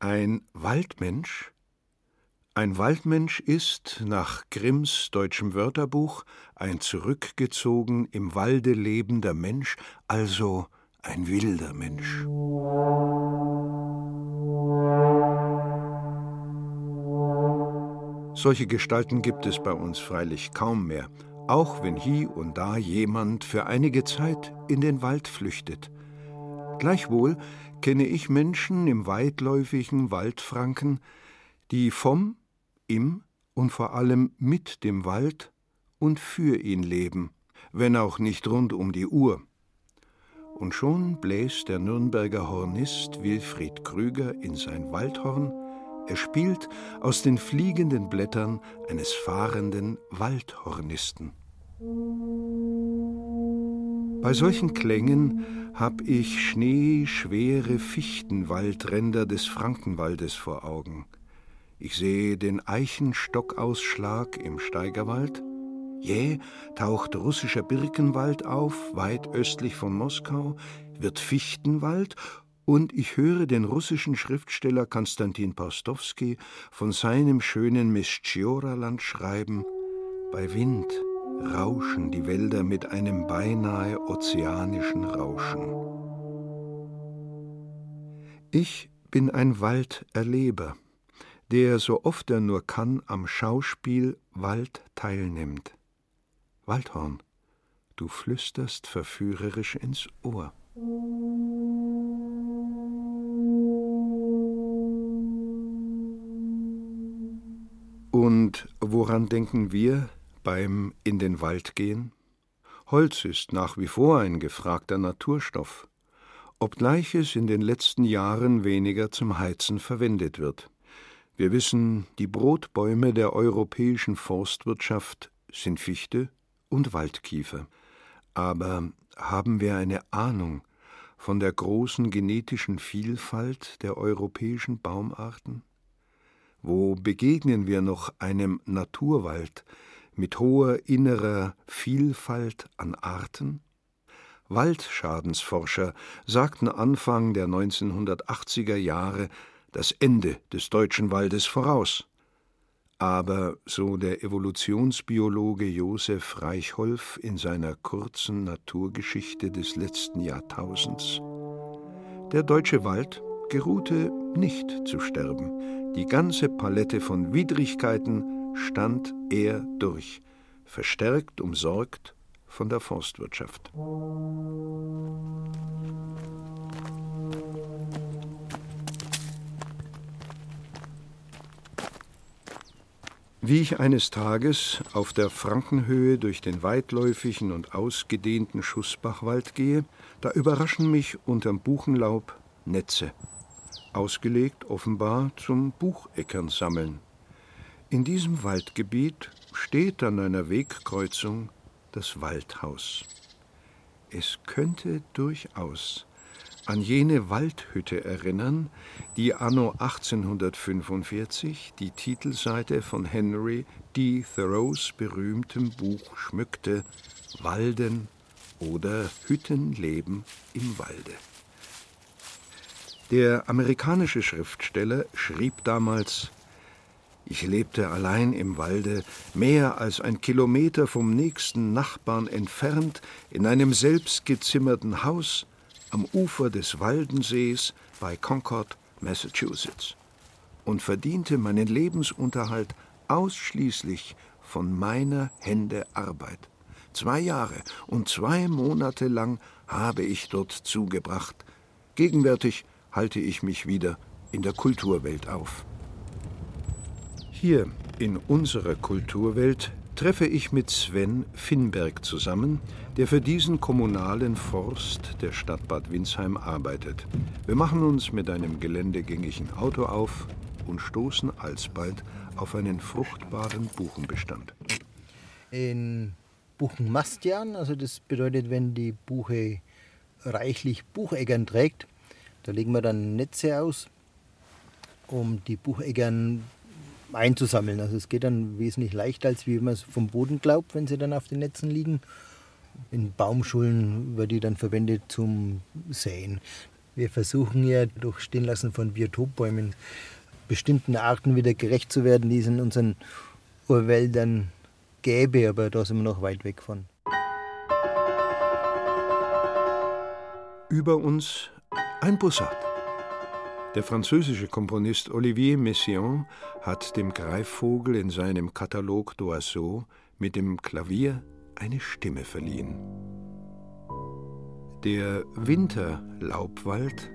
Ein Waldmensch? Ein Waldmensch ist, nach Grimms deutschem Wörterbuch, ein zurückgezogen im Walde lebender Mensch, also ein wilder Mensch. Solche Gestalten gibt es bei uns freilich kaum mehr, auch wenn hie und da jemand für einige Zeit in den Wald flüchtet. Gleichwohl kenne ich Menschen im weitläufigen Waldfranken, die vom, im und vor allem mit dem Wald und für ihn leben, wenn auch nicht rund um die Uhr. Und schon bläst der Nürnberger Hornist Wilfried Krüger in sein Waldhorn, er spielt aus den fliegenden Blättern eines fahrenden Waldhornisten. Bei solchen Klängen hab ich schneeschwere Fichtenwaldränder des Frankenwaldes vor Augen. Ich sehe den Eichenstockausschlag im Steigerwald. Jäh taucht russischer Birkenwald auf, weit östlich von Moskau, wird Fichtenwald und ich höre den russischen Schriftsteller Konstantin Paustowski von seinem schönen Mischtschioraland schreiben: Bei Wind rauschen die Wälder mit einem beinahe ozeanischen Rauschen. Ich bin ein Walderleber, der so oft er nur kann am Schauspiel Wald teilnimmt. Waldhorn, du flüsterst verführerisch ins Ohr. Und woran denken wir, beim in den Wald gehen? Holz ist nach wie vor ein gefragter Naturstoff, obgleich es in den letzten Jahren weniger zum Heizen verwendet wird. Wir wissen, die Brotbäume der europäischen Forstwirtschaft sind Fichte und Waldkiefer. Aber haben wir eine Ahnung von der großen genetischen Vielfalt der europäischen Baumarten? Wo begegnen wir noch einem Naturwald, mit hoher innerer Vielfalt an Arten? Waldschadensforscher sagten Anfang der 1980er Jahre das Ende des deutschen Waldes voraus. Aber, so der Evolutionsbiologe Josef Reichholf in seiner kurzen Naturgeschichte des letzten Jahrtausends, der deutsche Wald geruhte nicht zu sterben. Die ganze Palette von Widrigkeiten stand er durch, verstärkt umsorgt von der Forstwirtschaft. Wie ich eines Tages auf der Frankenhöhe durch den weitläufigen und ausgedehnten Schussbachwald gehe, da überraschen mich unterm Buchenlaub Netze, ausgelegt offenbar zum Bucheckern sammeln. In diesem Waldgebiet steht an einer Wegkreuzung das Waldhaus. Es könnte durchaus an jene Waldhütte erinnern, die anno 1845 die Titelseite von Henry D. Thoreaus berühmtem Buch schmückte Walden oder Hüttenleben im Walde. Der amerikanische Schriftsteller schrieb damals ich lebte allein im Walde, mehr als ein Kilometer vom nächsten Nachbarn entfernt, in einem selbstgezimmerten Haus am Ufer des Waldensees bei Concord, Massachusetts, und verdiente meinen Lebensunterhalt ausschließlich von meiner Hände Arbeit. Zwei Jahre und zwei Monate lang habe ich dort zugebracht. Gegenwärtig halte ich mich wieder in der Kulturwelt auf. Hier in unserer Kulturwelt treffe ich mit Sven Finnberg zusammen, der für diesen kommunalen Forst der Stadt Bad Windsheim arbeitet. Wir machen uns mit einem geländegängigen Auto auf und stoßen alsbald auf einen fruchtbaren Buchenbestand. In Buchenmastjahren, also das bedeutet, wenn die Buche reichlich Bucheggern trägt, da legen wir dann Netze aus, um die Bucheggern einzusammeln. Also es geht dann wesentlich leichter, als wie man es vom Boden glaubt, wenn sie dann auf den Netzen liegen. In Baumschulen wird die dann verwendet zum Säen. Wir versuchen ja durch Stehenlassen von Biotopbäumen bestimmten Arten wieder gerecht zu werden, die es in unseren Urwäldern gäbe, aber da sind wir noch weit weg von. Über uns ein Bussard. Der französische Komponist Olivier Messiaen hat dem Greifvogel in seinem Katalog d'Oiseaux mit dem Klavier eine Stimme verliehen. Der Winterlaubwald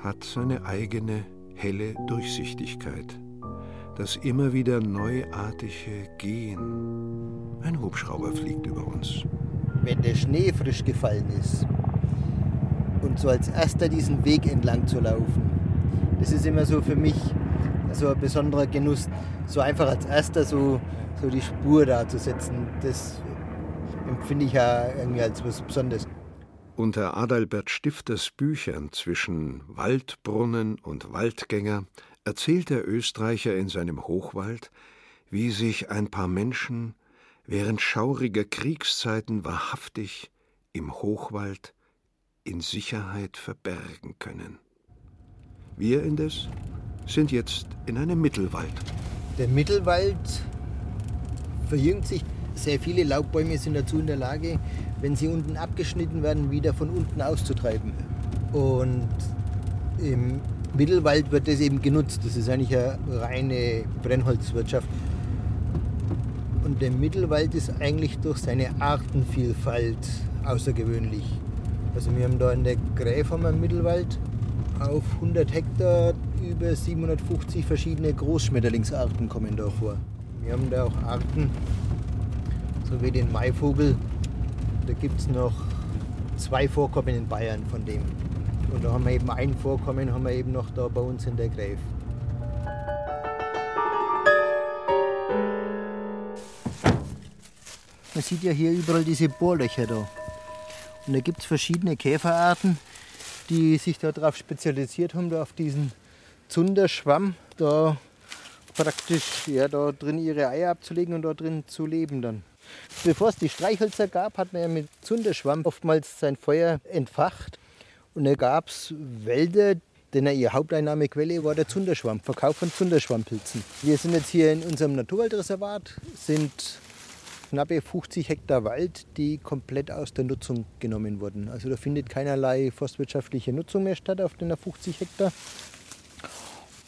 hat seine eigene helle Durchsichtigkeit, das immer wieder neuartige Gehen. Ein Hubschrauber fliegt über uns. Wenn der Schnee frisch gefallen ist und so als erster diesen Weg entlang zu laufen, das ist immer so für mich so ein besonderer Genuss, so einfach als erster so, so die Spur da zu setzen. Das empfinde ich ja irgendwie als was Besonderes. Unter Adalbert Stifters Büchern zwischen Waldbrunnen und Waldgänger erzählt der Österreicher in seinem Hochwald, wie sich ein paar Menschen während schauriger Kriegszeiten wahrhaftig im Hochwald in Sicherheit verbergen können. Wir indes sind jetzt in einem Mittelwald. Der Mittelwald verjüngt sich. Sehr viele Laubbäume sind dazu in der Lage, wenn sie unten abgeschnitten werden, wieder von unten auszutreiben. Und im Mittelwald wird das eben genutzt. Das ist eigentlich eine reine Brennholzwirtschaft. Und der Mittelwald ist eigentlich durch seine Artenvielfalt außergewöhnlich. Also wir haben da in der Gräf am Mittelwald auf 100 Hektar über 750 verschiedene Großschmetterlingsarten kommen da vor. Wir haben da auch Arten, so wie den Maivogel. Da gibt es noch zwei Vorkommen in Bayern von dem. Und da haben wir eben ein Vorkommen haben wir eben noch da bei uns in der Gräf. Man sieht ja hier überall diese Bohrlöcher da. Und da gibt es verschiedene Käferarten, die sich darauf spezialisiert haben, da auf diesen Zunderschwamm da praktisch ja, da drin ihre Eier abzulegen und da drin zu leben dann. Bevor es die Streichhölzer gab, hat man ja mit Zunderschwamm oftmals sein Feuer entfacht. Und da gab es Wälder, denn ihre Haupteinnahmequelle war der Zunderschwamm, Verkauf von Zunderschwammpilzen. Wir sind jetzt hier in unserem Naturwaldreservat, sind knappe 50 Hektar Wald, die komplett aus der Nutzung genommen wurden. Also da findet keinerlei forstwirtschaftliche Nutzung mehr statt auf den 50 Hektar.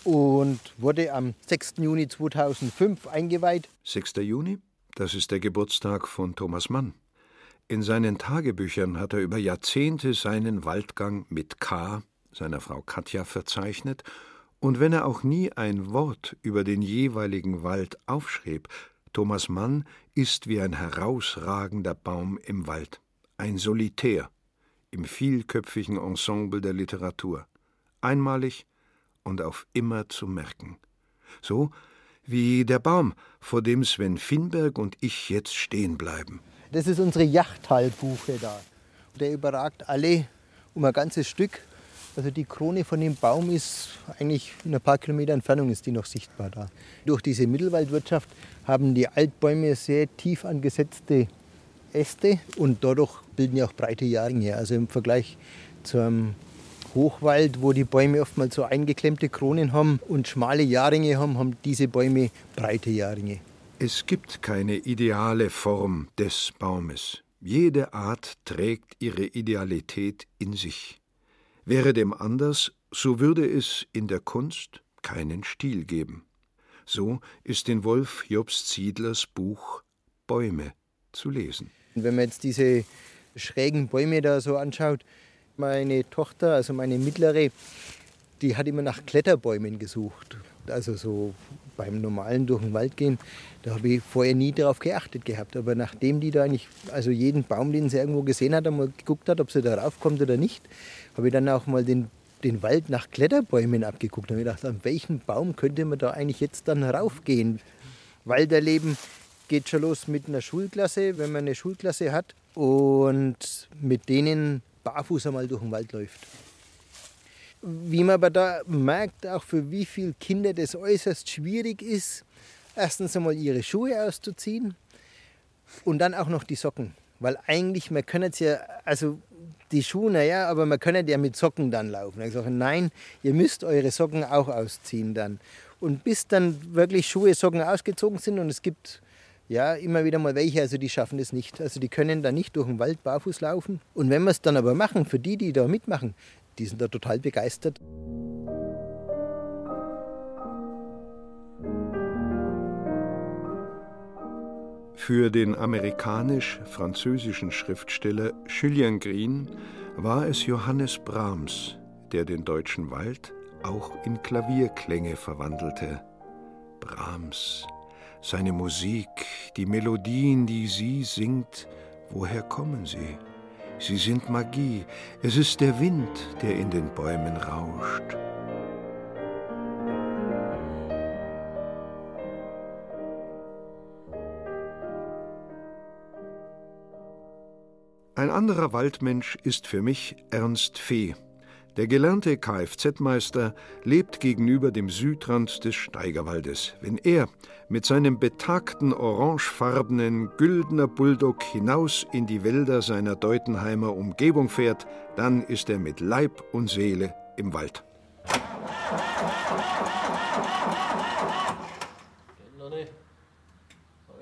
Und wurde am 6. Juni 2005 eingeweiht. 6. Juni? Das ist der Geburtstag von Thomas Mann. In seinen Tagebüchern hat er über Jahrzehnte seinen Waldgang mit K, seiner Frau Katja, verzeichnet, und wenn er auch nie ein Wort über den jeweiligen Wald aufschrieb, Thomas Mann ist wie ein herausragender Baum im Wald, ein Solitär im vielköpfigen Ensemble der Literatur, einmalig und auf immer zu merken. So wie der Baum, vor dem Sven Finberg und ich jetzt stehen bleiben. Das ist unsere Yachthalbuche da. Der überragt alle um ein ganzes Stück also die Krone von dem Baum ist eigentlich in ein paar Kilometer Entfernung ist die noch sichtbar da. Durch diese Mittelwaldwirtschaft haben die Altbäume sehr tief angesetzte Äste und dadurch bilden ja auch breite Jahrringe. Also im Vergleich zum Hochwald, wo die Bäume oftmals so eingeklemmte Kronen haben und schmale Jahrringe haben, haben diese Bäume breite Jahrringe. Es gibt keine ideale Form des Baumes. Jede Art trägt ihre Idealität in sich. Wäre dem anders, so würde es in der Kunst keinen Stil geben. So ist in Wolf Jobst Ziedlers Buch Bäume zu lesen. Wenn man jetzt diese schrägen Bäume da so anschaut, meine Tochter, also meine mittlere, die hat immer nach Kletterbäumen gesucht. Also so beim normalen durch den Wald gehen, da habe ich vorher nie darauf geachtet gehabt. Aber nachdem die da eigentlich, also jeden Baum, den sie irgendwo gesehen hat, einmal geguckt hat, ob sie da raufkommt oder nicht, habe ich dann auch mal den, den Wald nach Kletterbäumen abgeguckt. Da habe ich gedacht, an welchen Baum könnte man da eigentlich jetzt dann raufgehen? Walderleben geht schon los mit einer Schulklasse, wenn man eine Schulklasse hat und mit denen barfuß einmal durch den Wald läuft. Wie man aber da merkt, auch für wie viele Kinder das äußerst schwierig ist, erstens einmal ihre Schuhe auszuziehen und dann auch noch die Socken. Weil eigentlich, man kann es ja, also die Schuhe, naja, aber man kann ja mit Socken dann laufen. Ich sage, nein, ihr müsst eure Socken auch ausziehen dann. Und bis dann wirklich Schuhe, Socken ausgezogen sind und es gibt ja immer wieder mal welche, also die schaffen das nicht. Also die können da nicht durch den Wald barfuß laufen. Und wenn wir es dann aber machen, für die, die da mitmachen, die sind da total begeistert. Für den amerikanisch-französischen Schriftsteller Julien Green war es Johannes Brahms, der den deutschen Wald auch in Klavierklänge verwandelte. Brahms, seine Musik, die Melodien, die sie singt, woher kommen sie? Sie sind Magie, es ist der Wind, der in den Bäumen rauscht. Ein anderer Waldmensch ist für mich Ernst Fee. Der gelernte Kfz-Meister lebt gegenüber dem Südrand des Steigerwaldes. Wenn er mit seinem betagten orangefarbenen Güldner Bulldog hinaus in die Wälder seiner Deutenheimer Umgebung fährt, dann ist er mit Leib und Seele im Wald.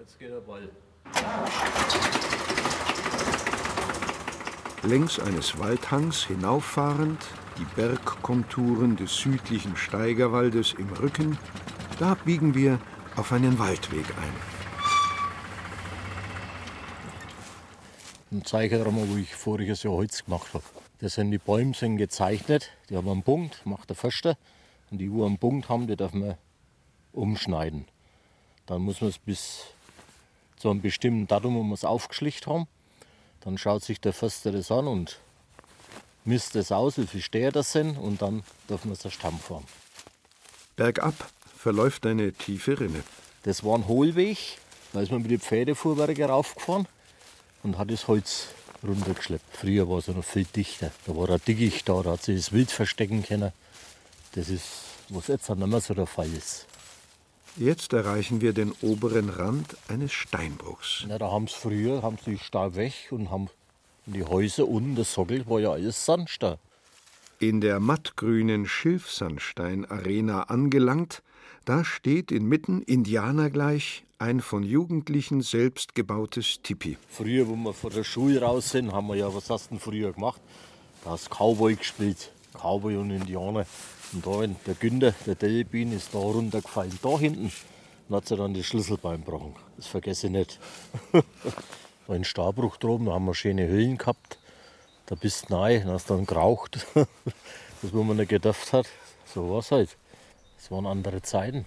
Jetzt geht der Ball. Längs eines Waldhangs hinauffahrend, die Bergkonturen des südlichen Steigerwaldes im Rücken, da biegen wir auf einen Waldweg ein. Ein zeige dir mal, wo ich voriges Jahr Holz gemacht habe. Das sind die Bäume sind gezeichnet, die haben einen Punkt, macht der Förster. Und die, wo einen Punkt haben, die darf man umschneiden. Dann muss man es bis zu einem bestimmten Datum, wo wir es aufgeschlicht haben, dann schaut sich der Förster das an und misst es aus, wie viele Steher das sind und dann dürfen wir es Stamm fahren. Bergab verläuft eine tiefe Rinne. Das war ein Hohlweg, da ist man mit den Pferdefuhrwerken raufgefahren und hat das Holz runtergeschleppt. Früher war es noch viel dichter. Da war ein Dickicht da, da hat sich das Wild verstecken können. Das ist, was jetzt nicht mehr so der Fall ist. Jetzt erreichen wir den oberen Rand eines Steinbruchs. Ja, da haben sie früher haben sie die Stahl weg und haben die Häuser unten, das Sockel war ja alles Sandstein. In der mattgrünen Schilfsandstein-Arena angelangt, da steht inmitten indianergleich ein von Jugendlichen selbst gebautes Tipi. Früher, wo wir von der Schule raus sind, haben wir ja, was hast du denn früher gemacht? Da hast Cowboy gespielt, Cowboy und Indianer. Und da, der Günther, der Delbin, ist da runtergefallen, da hinten. Und hat sie dann die Schlüsselbein gebrochen. Das vergesse ich nicht. da in Starbruch droben, da haben wir schöne Höhlen gehabt. Da bist du nahe, da hast dann geraucht. das, wo man nicht gedacht hat. So war es halt. Es waren andere Zeiten.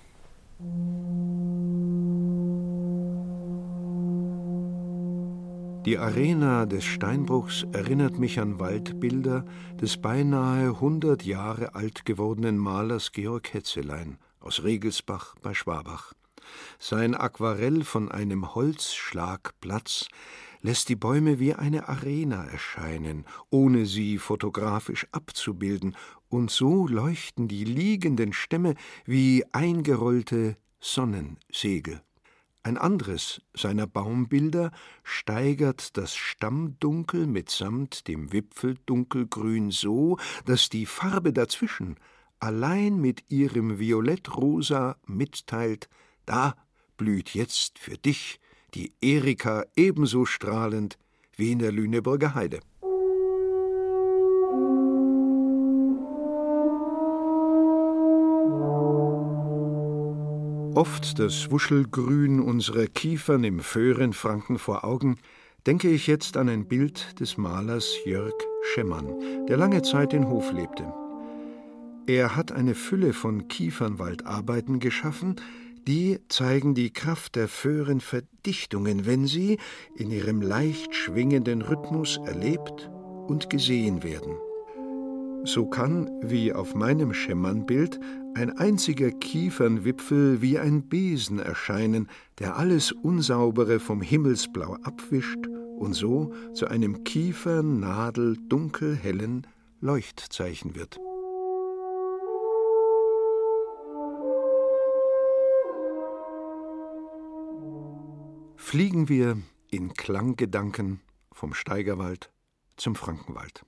Die Arena des Steinbruchs erinnert mich an Waldbilder des beinahe 100 Jahre alt gewordenen Malers Georg Hetzelein aus Regelsbach bei Schwabach. Sein Aquarell von einem Holzschlagplatz lässt die Bäume wie eine Arena erscheinen, ohne sie fotografisch abzubilden, und so leuchten die liegenden Stämme wie eingerollte Sonnensegel. Ein anderes seiner Baumbilder steigert das Stammdunkel mitsamt dem Wipfeldunkelgrün so, dass die Farbe dazwischen allein mit ihrem Violettrosa mitteilt, da blüht jetzt für dich die Erika ebenso strahlend wie in der Lüneburger Heide. Oft das Wuschelgrün unserer Kiefern im Föhrenfranken vor Augen, denke ich jetzt an ein Bild des Malers Jörg Schemmann, der lange Zeit in Hof lebte. Er hat eine Fülle von Kiefernwaldarbeiten geschaffen, die zeigen die Kraft der Föhrenverdichtungen, wenn sie in ihrem leicht schwingenden Rhythmus erlebt und gesehen werden. So kann, wie auf meinem Schemmernbild, ein einziger Kiefernwipfel wie ein Besen erscheinen, der alles Unsaubere vom Himmelsblau abwischt und so zu einem kiefernadel dunkelhellen Leuchtzeichen wird. Fliegen wir in Klanggedanken vom Steigerwald zum Frankenwald.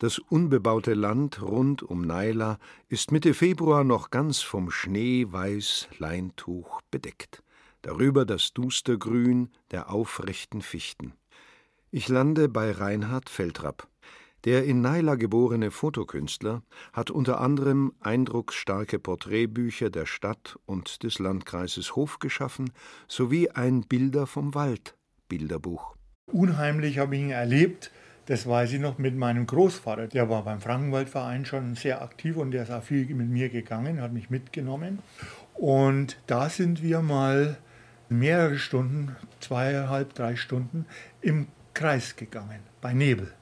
Das unbebaute Land rund um Naila ist Mitte Februar noch ganz vom schneeweiß Leintuch bedeckt, darüber das Dustergrün der aufrechten Fichten. Ich lande bei Reinhard Feldrapp. Der in Naila geborene Fotokünstler hat unter anderem eindrucksstarke Porträtbücher der Stadt und des Landkreises Hof geschaffen sowie ein Bilder vom Wald Bilderbuch. Unheimlich habe ich ihn erlebt, das weiß ich noch mit meinem Großvater. Der war beim Frankenwaldverein schon sehr aktiv und der ist auch viel mit mir gegangen, hat mich mitgenommen. Und da sind wir mal mehrere Stunden, zweieinhalb, drei Stunden im Kreis gegangen, bei Nebel.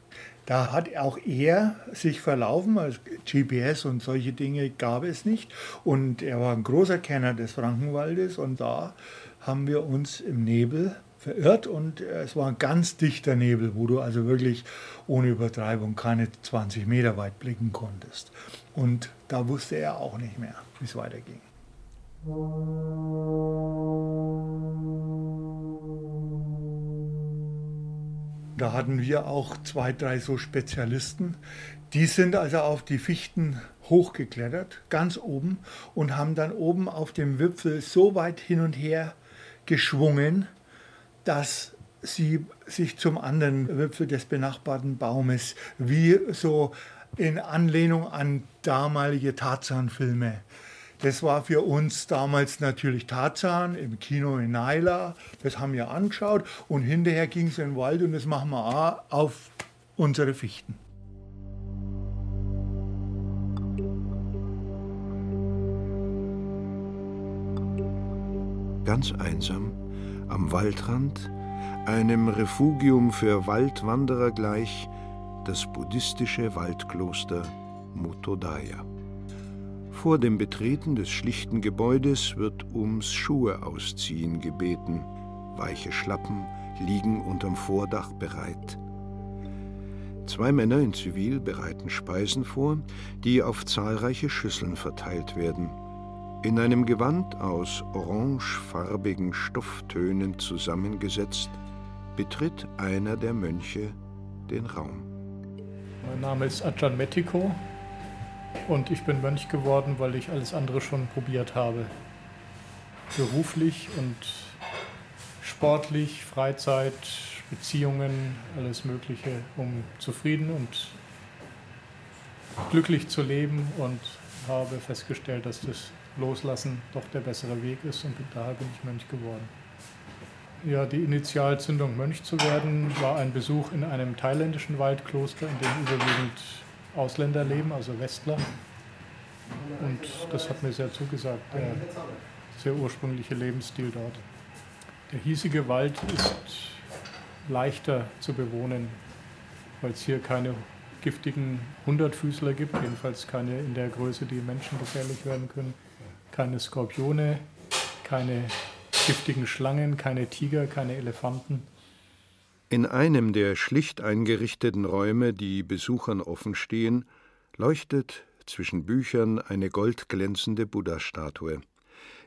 Da hat auch er sich verlaufen, also GPS und solche Dinge gab es nicht. Und er war ein großer Kenner des Frankenwaldes und da haben wir uns im Nebel verirrt und es war ein ganz dichter Nebel, wo du also wirklich ohne Übertreibung keine 20 Meter weit blicken konntest. Und da wusste er auch nicht mehr, wie es weiterging. Da hatten wir auch zwei, drei so Spezialisten. Die sind also auf die Fichten hochgeklettert, ganz oben, und haben dann oben auf dem Wipfel so weit hin und her geschwungen, dass sie sich zum anderen Wipfel des benachbarten Baumes wie so in Anlehnung an damalige Tarzan-Filme das war für uns damals natürlich Tarzan im Kino in Naila. Das haben wir angeschaut und hinterher ging es in den Wald und das machen wir auch auf unsere Fichten. Ganz einsam, am Waldrand, einem Refugium für Waldwanderer gleich, das buddhistische Waldkloster Mutodaya. Vor dem Betreten des schlichten Gebäudes wird ums Schuhe ausziehen gebeten. Weiche Schlappen liegen unterm Vordach bereit. Zwei Männer in Zivil bereiten Speisen vor, die auf zahlreiche Schüsseln verteilt werden. In einem Gewand aus orangefarbigen Stofftönen zusammengesetzt, betritt einer der Mönche den Raum. Mein Name ist Ajahn Metiko. Und ich bin Mönch geworden, weil ich alles andere schon probiert habe. Beruflich und sportlich, Freizeit, Beziehungen, alles Mögliche, um zufrieden und glücklich zu leben und habe festgestellt, dass das Loslassen doch der bessere Weg ist und daher bin ich Mönch geworden. Ja, die Initialzündung, Mönch zu werden, war ein Besuch in einem thailändischen Waldkloster, in dem überwiegend Ausländer leben, also Westler. Und das hat mir sehr zugesagt, der sehr ursprüngliche Lebensstil dort. Der hiesige Wald ist leichter zu bewohnen, weil es hier keine giftigen Hundertfüßler gibt, jedenfalls keine in der Größe, die Menschen gefährlich werden können, keine Skorpione, keine giftigen Schlangen, keine Tiger, keine Elefanten. In einem der schlicht eingerichteten Räume, die Besuchern offen stehen, leuchtet zwischen Büchern eine goldglänzende Buddha-Statue.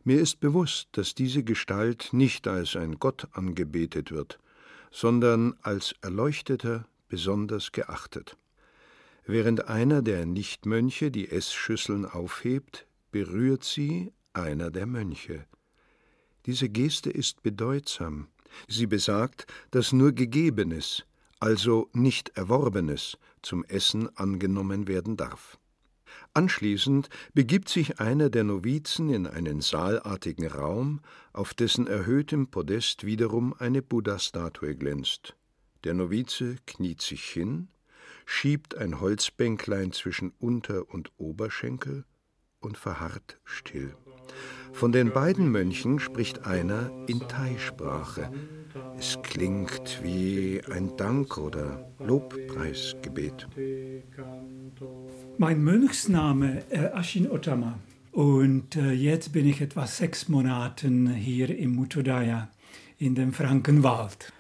Mir ist bewusst, dass diese Gestalt nicht als ein Gott angebetet wird, sondern als Erleuchteter besonders geachtet. Während einer der Nichtmönche die Essschüsseln aufhebt, berührt sie einer der Mönche. Diese Geste ist bedeutsam, Sie besagt, dass nur Gegebenes, also nicht Erworbenes, zum Essen angenommen werden darf. Anschließend begibt sich einer der Novizen in einen saalartigen Raum, auf dessen erhöhtem Podest wiederum eine Buddha-Statue glänzt. Der Novize kniet sich hin, schiebt ein Holzbänklein zwischen Unter- und Oberschenkel und verharrt still. Von den beiden Mönchen spricht einer in Thai-Sprache. Es klingt wie ein Dank- oder Lobpreisgebet. Mein Mönchsname äh, Ashin Ottama. Und äh, jetzt bin ich etwa sechs Monate hier im Mutodaya in dem Frankenwald.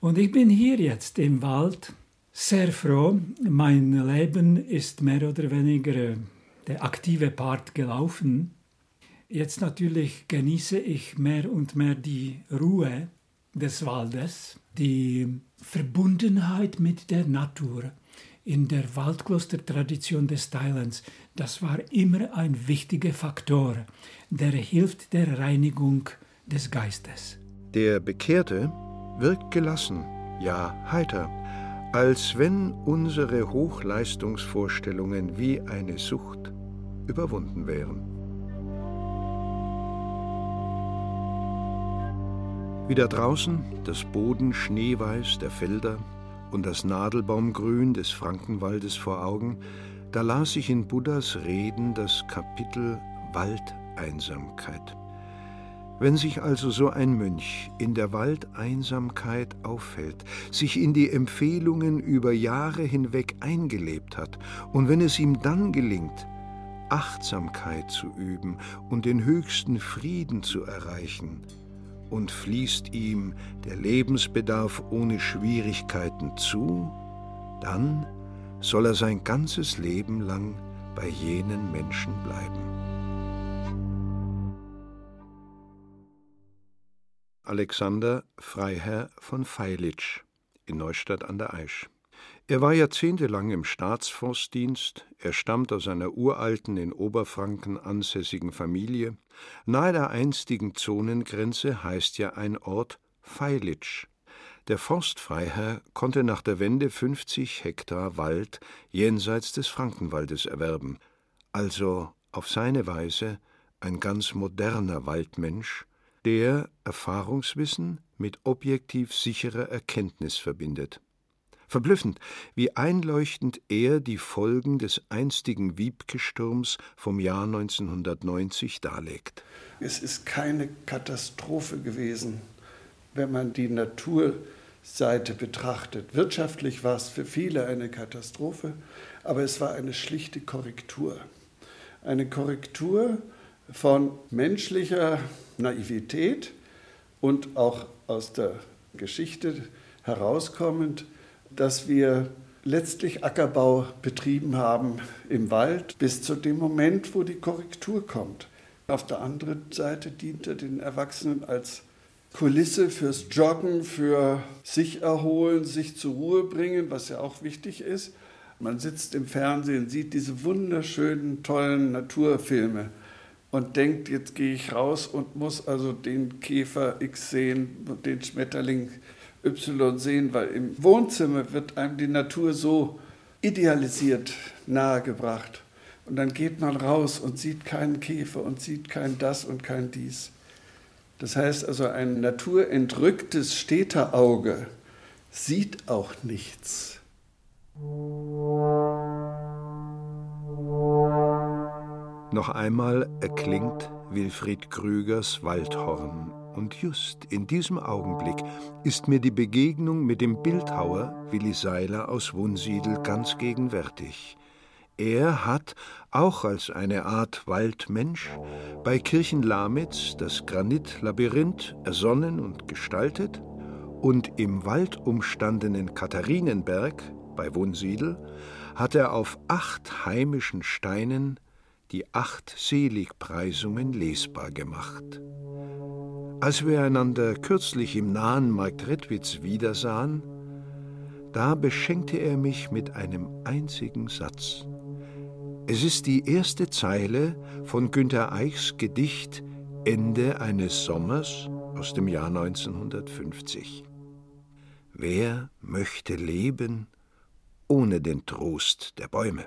Und ich bin hier jetzt im Wald sehr froh. Mein Leben ist mehr oder weniger äh, der aktive Part gelaufen. Jetzt natürlich genieße ich mehr und mehr die Ruhe des Waldes, die Verbundenheit mit der Natur in der Waldklostertradition des Thailands, das war immer ein wichtiger Faktor, der hilft der Reinigung des Geistes. Der Bekehrte wirkt gelassen, ja heiter, als wenn unsere Hochleistungsvorstellungen wie eine Sucht überwunden wären. Wieder draußen das Boden schneeweiß der Felder und das Nadelbaumgrün des Frankenwaldes vor Augen, da las ich in Buddhas Reden das Kapitel Waldeinsamkeit. Wenn sich also so ein Mönch in der Waldeinsamkeit aufhält, sich in die Empfehlungen über Jahre hinweg eingelebt hat, und wenn es ihm dann gelingt, Achtsamkeit zu üben und den höchsten Frieden zu erreichen, und fließt ihm der Lebensbedarf ohne Schwierigkeiten zu, dann soll er sein ganzes Leben lang bei jenen Menschen bleiben. Alexander Freiherr von Feilitsch in Neustadt an der Aisch er war jahrzehntelang im Staatsforstdienst, er stammt aus einer uralten, in Oberfranken ansässigen Familie. Nahe der einstigen Zonengrenze heißt ja ein Ort Feilitsch. Der Forstfreiherr konnte nach der Wende 50 Hektar Wald jenseits des Frankenwaldes erwerben, also auf seine Weise ein ganz moderner Waldmensch, der Erfahrungswissen mit objektiv sicherer Erkenntnis verbindet. Verblüffend, wie einleuchtend er die Folgen des einstigen Wiebke-Sturms vom Jahr 1990 darlegt. Es ist keine Katastrophe gewesen, wenn man die Naturseite betrachtet. Wirtschaftlich war es für viele eine Katastrophe, aber es war eine schlichte Korrektur. Eine Korrektur von menschlicher Naivität und auch aus der Geschichte herauskommend dass wir letztlich Ackerbau betrieben haben im Wald bis zu dem Moment, wo die Korrektur kommt. Auf der anderen Seite diente den Erwachsenen als Kulisse fürs Joggen, für sich erholen, sich zur Ruhe bringen, was ja auch wichtig ist. Man sitzt im Fernsehen, sieht diese wunderschönen, tollen Naturfilme und denkt, jetzt gehe ich raus und muss also den Käfer X sehen, den Schmetterling Y sehen, weil im Wohnzimmer wird einem die Natur so idealisiert nahegebracht. Und dann geht man raus und sieht keinen Käfer und sieht kein das und kein dies. Das heißt also, ein naturentrücktes Städterauge sieht auch nichts. Noch einmal erklingt Wilfried Krügers Waldhorn und just in diesem Augenblick ist mir die Begegnung mit dem Bildhauer Willi Seiler aus Wunsiedel ganz gegenwärtig. Er hat, auch als eine Art Waldmensch, bei Kirchenlamitz das Granitlabyrinth ersonnen und gestaltet und im waldumstandenen Katharinenberg bei Wunsiedel hat er auf acht heimischen Steinen die acht Seligpreisungen lesbar gemacht. Als wir einander kürzlich im nahen Marktredwitz wiedersahen, da beschenkte er mich mit einem einzigen Satz. Es ist die erste Zeile von Günter Eichs Gedicht Ende eines Sommers aus dem Jahr 1950. Wer möchte leben ohne den Trost der Bäume?